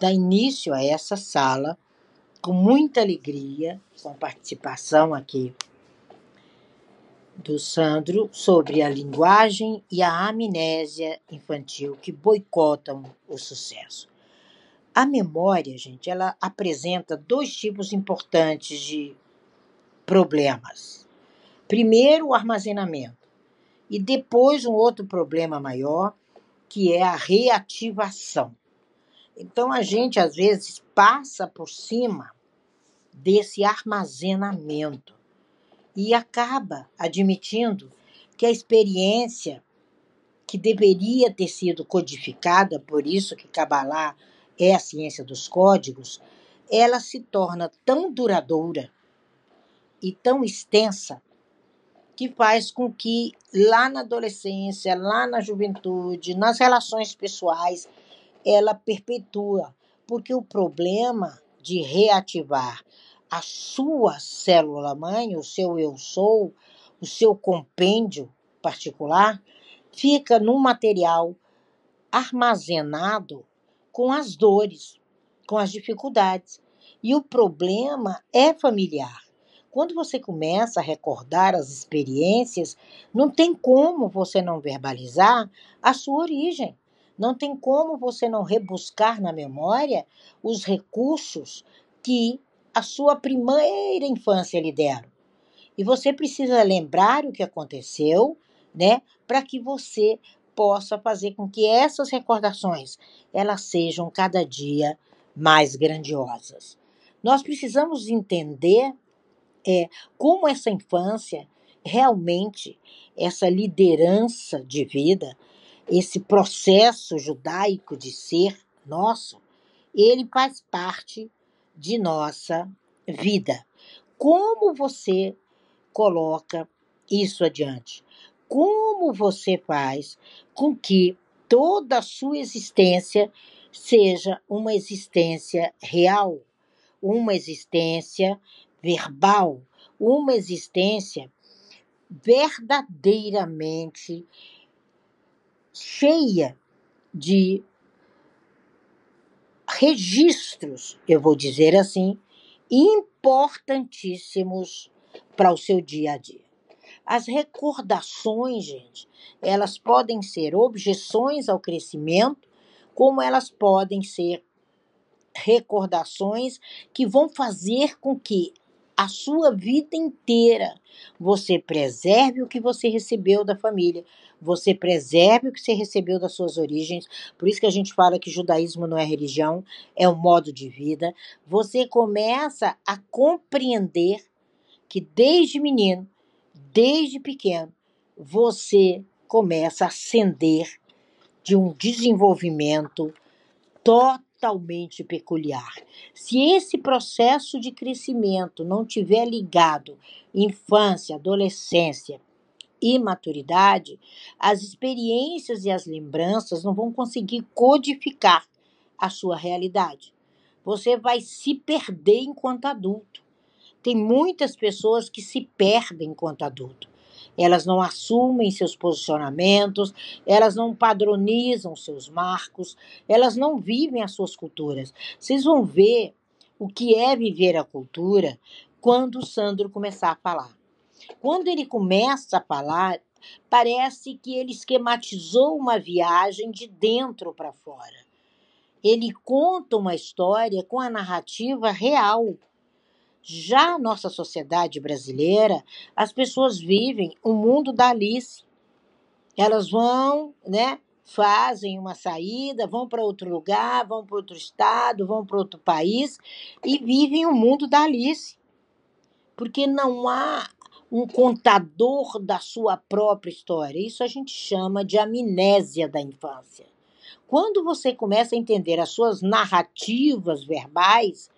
dar início a essa sala com muita alegria, com participação aqui do Sandro sobre a linguagem e a amnésia infantil que boicotam o sucesso. A memória, gente, ela apresenta dois tipos importantes de problemas. Primeiro, o armazenamento, e depois um outro problema maior, que é a reativação. Então a gente às vezes passa por cima desse armazenamento e acaba admitindo que a experiência que deveria ter sido codificada, por isso que Kabbalah é a ciência dos códigos, ela se torna tão duradoura e tão extensa que faz com que lá na adolescência, lá na juventude, nas relações pessoais, ela perpetua, porque o problema de reativar a sua célula mãe, o seu eu sou, o seu compêndio particular, fica num material armazenado com as dores, com as dificuldades. E o problema é familiar. Quando você começa a recordar as experiências, não tem como você não verbalizar a sua origem. Não tem como você não rebuscar na memória os recursos que a sua primeira infância lhe deram. E você precisa lembrar o que aconteceu, né, para que você possa fazer com que essas recordações elas sejam cada dia mais grandiosas. Nós precisamos entender é, como essa infância realmente, essa liderança de vida, esse processo judaico de ser nosso, ele faz parte de nossa vida. Como você coloca isso adiante? Como você faz com que toda a sua existência seja uma existência real, uma existência verbal, uma existência verdadeiramente cheia de registros, eu vou dizer assim, importantíssimos para o seu dia a dia. As recordações, gente, elas podem ser objeções ao crescimento, como elas podem ser recordações que vão fazer com que a sua vida inteira você preserve o que você recebeu da família, você preserve o que você recebeu das suas origens. Por isso que a gente fala que judaísmo não é religião, é um modo de vida. Você começa a compreender que desde menino, desde pequeno, você começa a ascender de um desenvolvimento totalmente peculiar. Se esse processo de crescimento não tiver ligado infância, adolescência, e maturidade, as experiências e as lembranças não vão conseguir codificar a sua realidade. Você vai se perder enquanto adulto. Tem muitas pessoas que se perdem enquanto adulto. Elas não assumem seus posicionamentos, elas não padronizam seus marcos, elas não vivem as suas culturas. Vocês vão ver o que é viver a cultura quando o Sandro começar a falar. Quando ele começa a falar, parece que ele esquematizou uma viagem de dentro para fora. Ele conta uma história com a narrativa real. Já nossa sociedade brasileira, as pessoas vivem o mundo da Alice. Elas vão, né, fazem uma saída, vão para outro lugar, vão para outro estado, vão para outro país e vivem o mundo da Alice. Porque não há um contador da sua própria história. Isso a gente chama de amnésia da infância. Quando você começa a entender as suas narrativas verbais,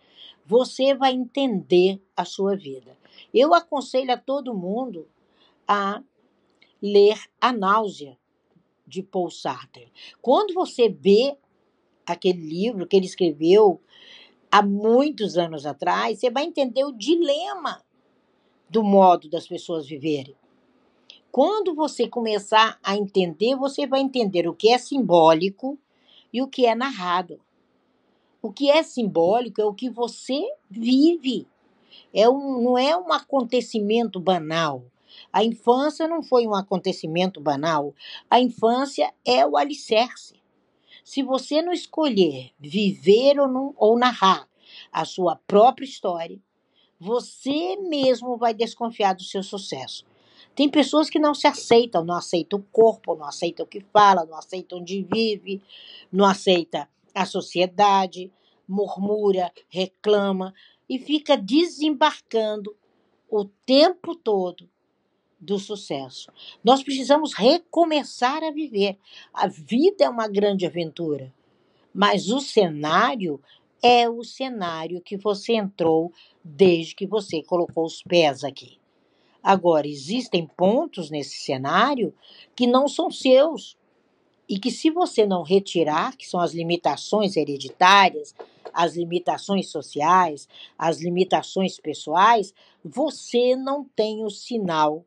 você vai entender a sua vida. Eu aconselho a todo mundo a ler A Náusea, de Paul Sartre. Quando você vê aquele livro que ele escreveu há muitos anos atrás, você vai entender o dilema do modo das pessoas viverem. Quando você começar a entender, você vai entender o que é simbólico e o que é narrado. O que é simbólico é o que você vive. É um, não é um acontecimento banal. A infância não foi um acontecimento banal. A infância é o alicerce. Se você não escolher viver ou, não, ou narrar a sua própria história, você mesmo vai desconfiar do seu sucesso. Tem pessoas que não se aceitam, não aceitam o corpo, não aceitam o que fala, não aceitam onde vive, não aceita a sociedade, murmura, reclama e fica desembarcando o tempo todo do sucesso. Nós precisamos recomeçar a viver. A vida é uma grande aventura, mas o cenário é o cenário que você entrou desde que você colocou os pés aqui. Agora, existem pontos nesse cenário que não são seus e que, se você não retirar, que são as limitações hereditárias, as limitações sociais, as limitações pessoais, você não tem o sinal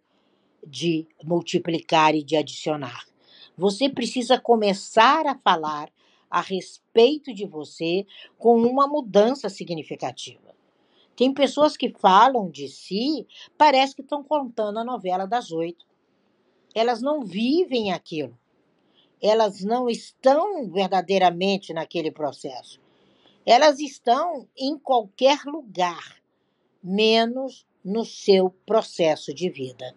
de multiplicar e de adicionar. Você precisa começar a falar a respeito de você com uma mudança significativa. Tem pessoas que falam de si, parece que estão contando a novela das oito. Elas não vivem aquilo. Elas não estão verdadeiramente naquele processo. Elas estão em qualquer lugar, menos no seu processo de vida.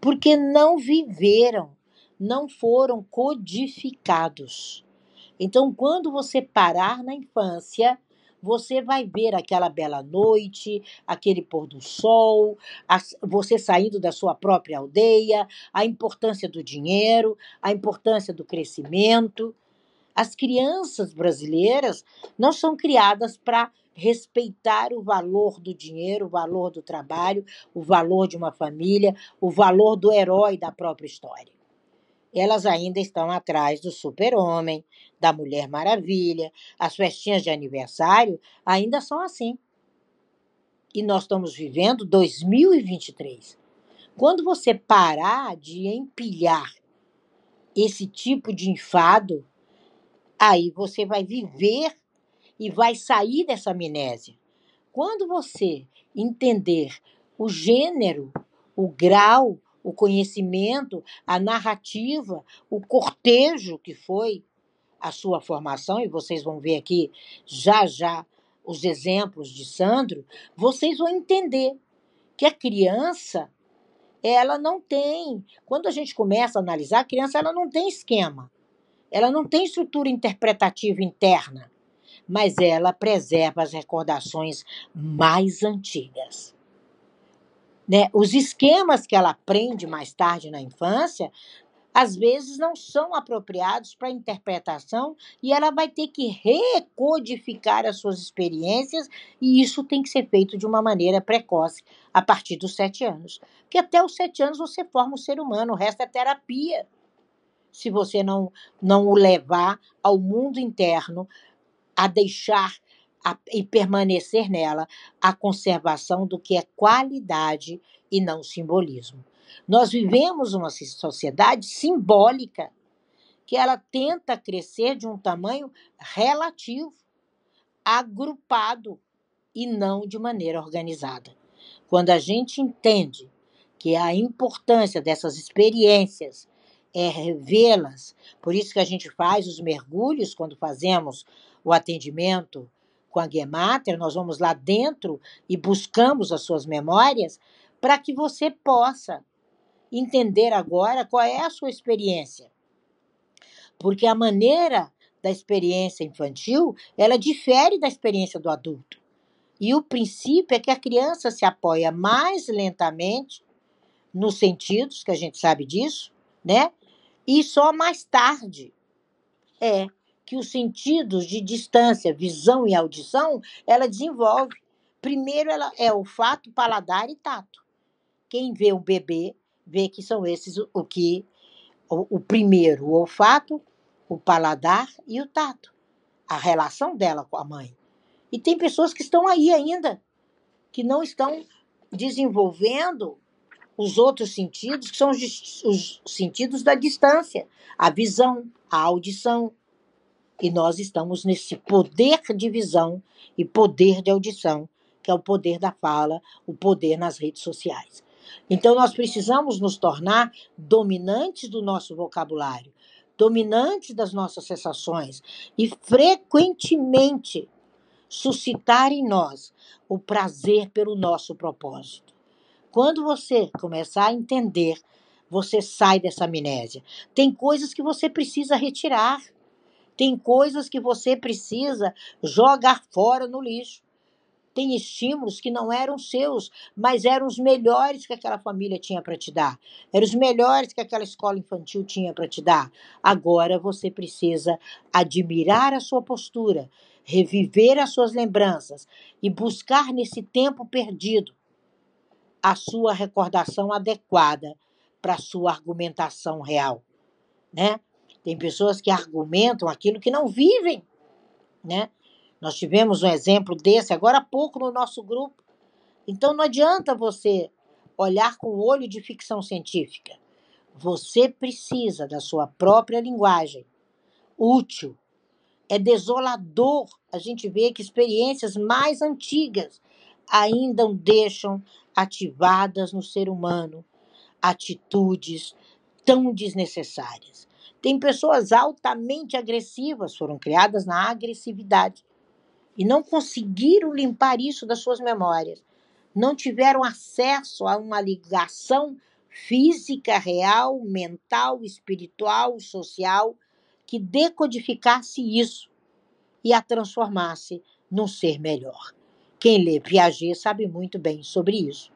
Porque não viveram, não foram codificados. Então, quando você parar na infância, você vai ver aquela bela noite, aquele pôr do sol, você saindo da sua própria aldeia, a importância do dinheiro, a importância do crescimento. As crianças brasileiras não são criadas para respeitar o valor do dinheiro, o valor do trabalho, o valor de uma família, o valor do herói da própria história elas ainda estão atrás do super-homem, da Mulher Maravilha. As festinhas de aniversário ainda são assim. E nós estamos vivendo 2023. Quando você parar de empilhar esse tipo de enfado, aí você vai viver e vai sair dessa amnésia. Quando você entender o gênero, o grau o conhecimento, a narrativa, o cortejo que foi a sua formação, e vocês vão ver aqui já já os exemplos de Sandro, vocês vão entender que a criança ela não tem, quando a gente começa a analisar, a criança ela não tem esquema. Ela não tem estrutura interpretativa interna, mas ela preserva as recordações mais antigas. Né? Os esquemas que ela aprende mais tarde na infância, às vezes não são apropriados para interpretação e ela vai ter que recodificar as suas experiências e isso tem que ser feito de uma maneira precoce, a partir dos sete anos. Porque até os sete anos você forma um ser humano, o resto é terapia. Se você não, não o levar ao mundo interno, a deixar a, e permanecer nela a conservação do que é qualidade e não simbolismo. Nós vivemos uma sociedade simbólica que ela tenta crescer de um tamanho relativo, agrupado e não de maneira organizada. Quando a gente entende que a importância dessas experiências é revê-las, por isso que a gente faz os mergulhos quando fazemos o atendimento com a Gematria, nós vamos lá dentro e buscamos as suas memórias para que você possa entender agora qual é a sua experiência. Porque a maneira da experiência infantil, ela difere da experiência do adulto. E o princípio é que a criança se apoia mais lentamente nos sentidos, que a gente sabe disso, né? E só mais tarde é que os sentidos de distância, visão e audição, ela desenvolve. Primeiro ela é olfato, paladar e tato. Quem vê o bebê vê que são esses o, que o, o primeiro, o olfato, o paladar e o tato. A relação dela com a mãe. E tem pessoas que estão aí ainda, que não estão desenvolvendo os outros sentidos, que são os, os sentidos da distância, a visão, a audição, E nós estamos nesse poder de visão e poder de audição, que é o poder da fala, o poder nas redes sociais. Então, nós precisamos nos tornar dominantes do nosso vocabulário, dominantes das nossas sensações e frequentemente suscitar em nós o prazer pelo nosso propósito. Quando você começar a entender, você sai dessa amnésia. Tem coisas que você precisa retirar. Tem coisas que você precisa jogar fora no lixo. Tem estímulos que não eram seus, mas eram os melhores que aquela família tinha para te dar. Eram os melhores que aquela escola infantil tinha para te dar. Agora você precisa admirar a sua postura, reviver as suas lembranças e buscar nesse tempo perdido a sua recordação adequada para a sua argumentação real, né? Tem pessoas que argumentam aquilo que não vivem, né? Nós tivemos um exemplo desse agora há pouco no nosso grupo. Então não adianta você olhar com o olho de ficção científica. Você precisa da sua própria linguagem útil. É desolador a gente ver que experiências mais antigas ainda deixam ativadas no ser humano atitudes tão desnecessárias. Tem pessoas altamente agressivas, foram criadas na agressividade e não conseguiram limpar isso das suas memórias. Não tiveram acesso a uma ligação física, real, mental, espiritual, social, que decodificasse isso e a transformasse num ser melhor. Quem lê Piaget sabe muito bem sobre isso.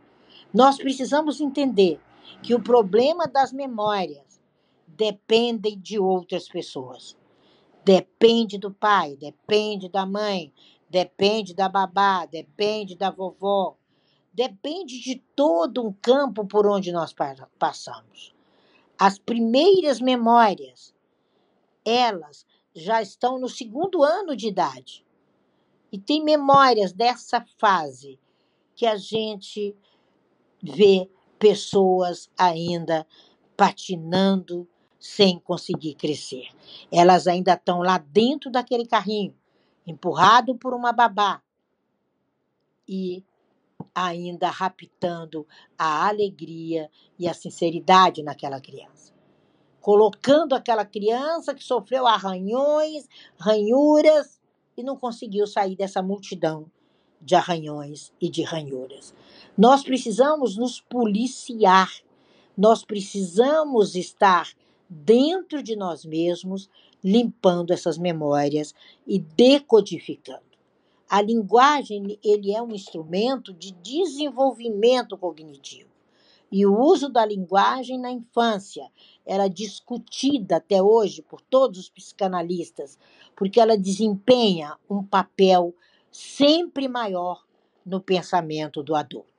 Nós precisamos entender que o problema das memórias depende de outras pessoas. Depende do pai, depende da mãe, depende da babá, depende da vovó, depende de todo um campo por onde nós passamos. As primeiras memórias, elas já estão no segundo ano de idade. E tem memórias dessa fase que a gente vê pessoas ainda patinando sem conseguir crescer. Elas ainda estão lá dentro daquele carrinho, empurrado por uma babá e ainda raptando a alegria e a sinceridade naquela criança. Colocando aquela criança que sofreu arranhões, ranhuras e não conseguiu sair dessa multidão de arranhões e de ranhuras. Nós precisamos nos policiar, nós precisamos estar dentro de nós mesmos, limpando essas memórias e decodificando. A linguagem ele é um instrumento de desenvolvimento cognitivo. E o uso da linguagem na infância era discutida até hoje por todos os psicanalistas, porque ela desempenha um papel sempre maior no pensamento do adulto.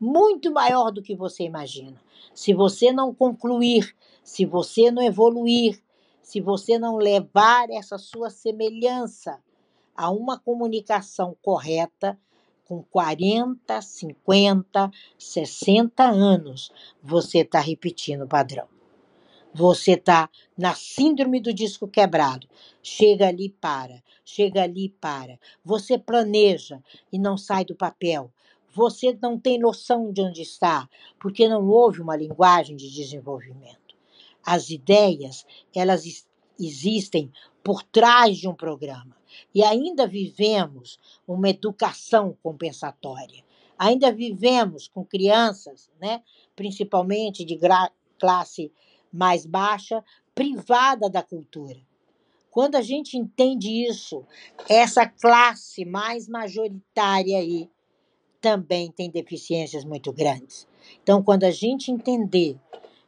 Muito maior do que você imagina. Se você não concluir, se você não evoluir, se você não levar essa sua semelhança a uma comunicação correta, com 40, 50, 60 anos, você está repetindo o padrão. Você está na síndrome do disco quebrado. Chega ali para, chega ali para. Você planeja e não sai do papel. Você não tem noção de onde está, porque não houve uma linguagem de desenvolvimento. As ideias, elas existem por trás de um programa. E ainda vivemos uma educação compensatória. Ainda vivemos com crianças, né, principalmente de classe mais baixa, privada da cultura. Quando a gente entende isso, essa classe mais majoritária aí também tem deficiências muito grandes. Então, quando a gente entender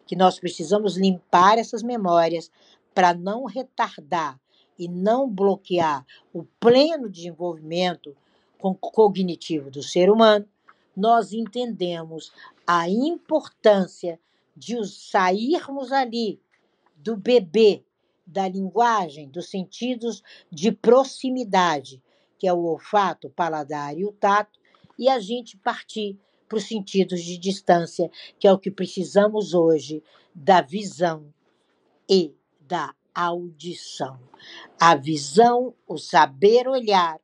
que nós precisamos limpar essas memórias para não retardar e não bloquear o pleno desenvolvimento cognitivo do ser humano, nós entendemos a importância de sairmos ali do bebê, da linguagem, dos sentidos de proximidade, que é o olfato, o paladar e o tato, e a gente partir para os sentidos de distância, que é o que precisamos hoje da visão e da audição. A visão, o saber olhar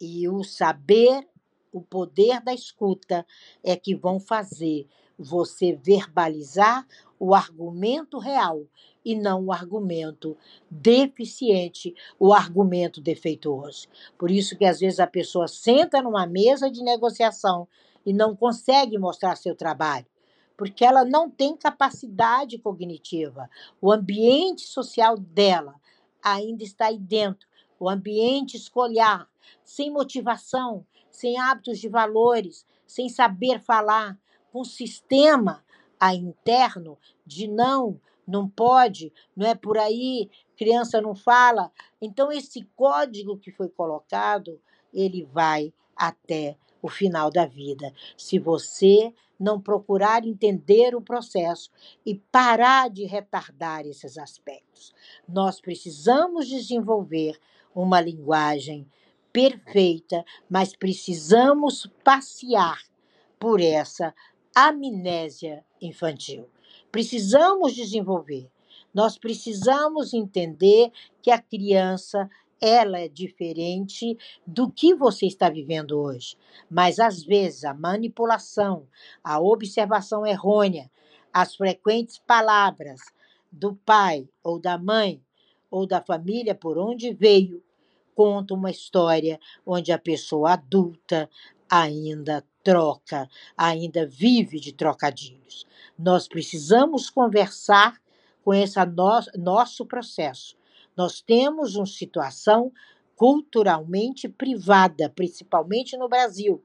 e o saber, o poder da escuta é que vão fazer você verbalizar o argumento real e não o argumento deficiente, o argumento defeituoso. Por isso que às vezes a pessoa senta numa mesa de negociação e não consegue mostrar seu trabalho, porque ela não tem capacidade cognitiva. O ambiente social dela ainda está aí dentro, o ambiente escolar, sem motivação, sem hábitos de valores, sem saber falar, com sistema a interno de não, não pode, não é por aí, criança não fala. Então esse código que foi colocado, ele vai até o final da vida. Se você não procurar entender o processo e parar de retardar esses aspectos, nós precisamos desenvolver uma linguagem perfeita, mas precisamos passear por essa amnésia infantil. Precisamos desenvolver. Nós precisamos entender que a criança ela é diferente do que você está vivendo hoje. Mas às vezes a manipulação, a observação errônea, as frequentes palavras do pai ou da mãe ou da família por onde veio conta uma história onde a pessoa adulta ainda troca, ainda vive de trocadilhos. Nós precisamos conversar com esse no nosso processo. Nós temos uma situação culturalmente privada, principalmente no Brasil,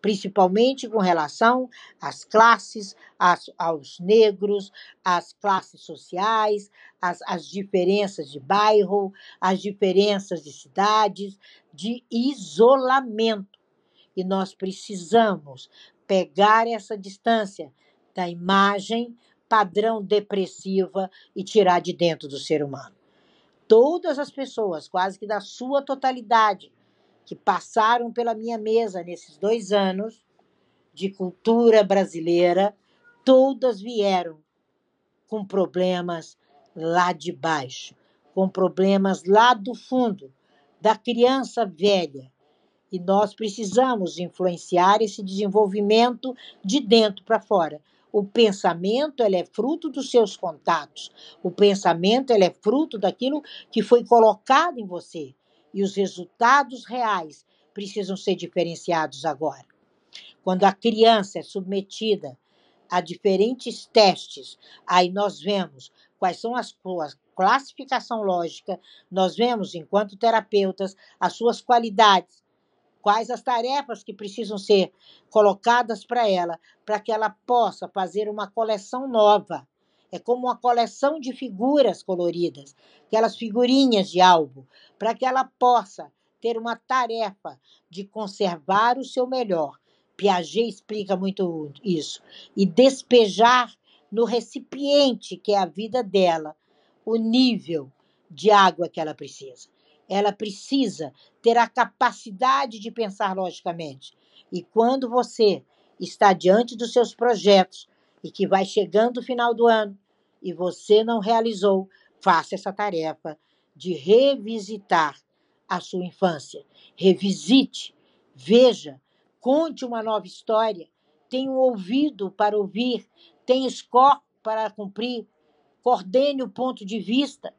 principalmente com relação às classes, às, aos negros, às classes sociais, às, às diferenças de bairro, às diferenças de cidades, de isolamento. E nós precisamos pegar essa distância da imagem padrão depressiva e tirar de dentro do ser humano. Todas as pessoas, quase que da sua totalidade, que passaram pela minha mesa nesses dois anos de cultura brasileira, todas vieram com problemas lá de baixo, com problemas lá do fundo, da criança velha, e nós precisamos influenciar esse desenvolvimento de dentro para fora. O pensamento ele é fruto dos seus contatos. O pensamento ele é fruto daquilo que foi colocado em você. E os resultados reais precisam ser diferenciados agora. Quando a criança é submetida a diferentes testes, aí nós vemos quais são as suas classificação lógica, nós vemos enquanto terapeutas as suas qualidades, quais as tarefas que precisam ser colocadas para ela, para que ela possa fazer uma coleção nova. É como uma coleção de figuras coloridas, aquelas figurinhas de álbum, para que ela possa ter uma tarefa de conservar o seu melhor. Piaget explica muito isso. E despejar no recipiente que é a vida dela o nível de água que ela precisa ela precisa ter a capacidade de pensar logicamente. E quando você está diante dos seus projetos e que vai chegando o final do ano e você não realizou, faça essa tarefa de revisitar a sua infância. Revisite, veja, conte uma nova história, tenha um ouvido para ouvir, tenha escopo para cumprir, coordene o ponto de vista,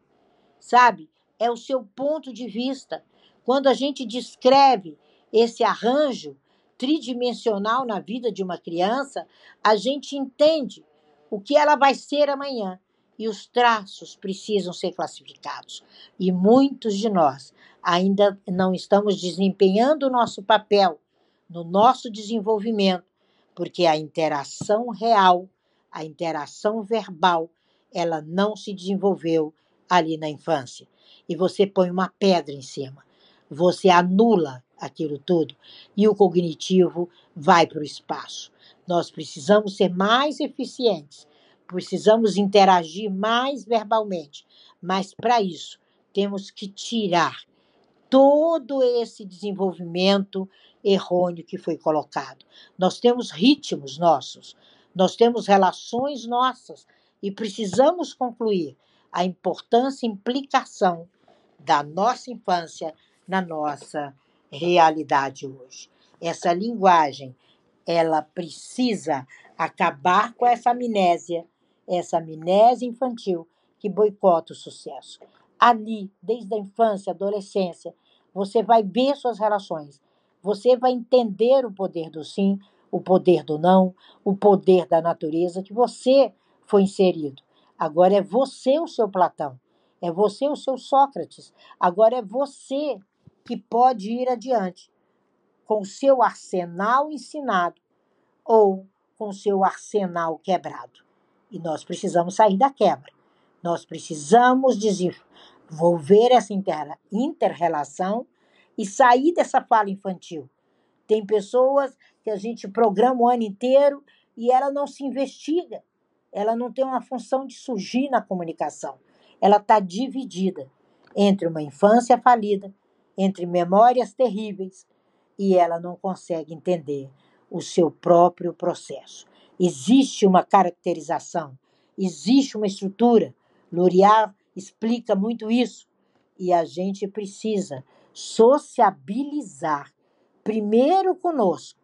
sabe? É o seu ponto de vista. Quando a gente descreve esse arranjo tridimensional na vida de uma criança, a gente entende o que ela vai ser amanhã e os traços precisam ser classificados. E muitos de nós ainda não estamos desempenhando o nosso papel no nosso desenvolvimento, porque a interação real, a interação verbal, ela não se desenvolveu ali na infância e você põe uma pedra em cima. Você anula aquilo tudo e o cognitivo vai para o espaço. Nós precisamos ser mais eficientes, precisamos interagir mais verbalmente, mas para isso temos que tirar todo esse desenvolvimento errôneo que foi colocado. Nós temos ritmos nossos, nós temos relações nossas e precisamos concluir a importância e implicação da nossa infância na nossa realidade hoje. Essa linguagem, ela precisa acabar com essa amnésia, essa amnésia infantil que boicota o sucesso. Ali, desde a infância, adolescência, você vai ver suas relações, você vai entender o poder do sim, o poder do não, o poder da natureza que você foi inserido. Agora é você o seu Platão, é você o seu Sócrates. Agora é você que pode ir adiante com o seu arsenal ensinado ou com o seu arsenal quebrado. E nós precisamos sair da quebra. Nós precisamos desenvolver essa inter-relação e sair dessa fala infantil. Tem pessoas que a gente programa o ano inteiro e ela não se investiga. Ela não tem uma função de surgir na comunicação. Ela está dividida entre uma infância falida, entre memórias terríveis, e ela não consegue entender o seu próprio processo. Existe uma caracterização, existe uma estrutura. L'Oréal explica muito isso. E a gente precisa sociabilizar primeiro conosco,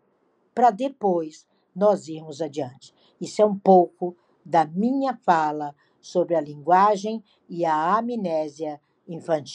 para depois nós irmos adiante. Isso é um pouco da minha fala sobre a linguagem e a amnésia infantil.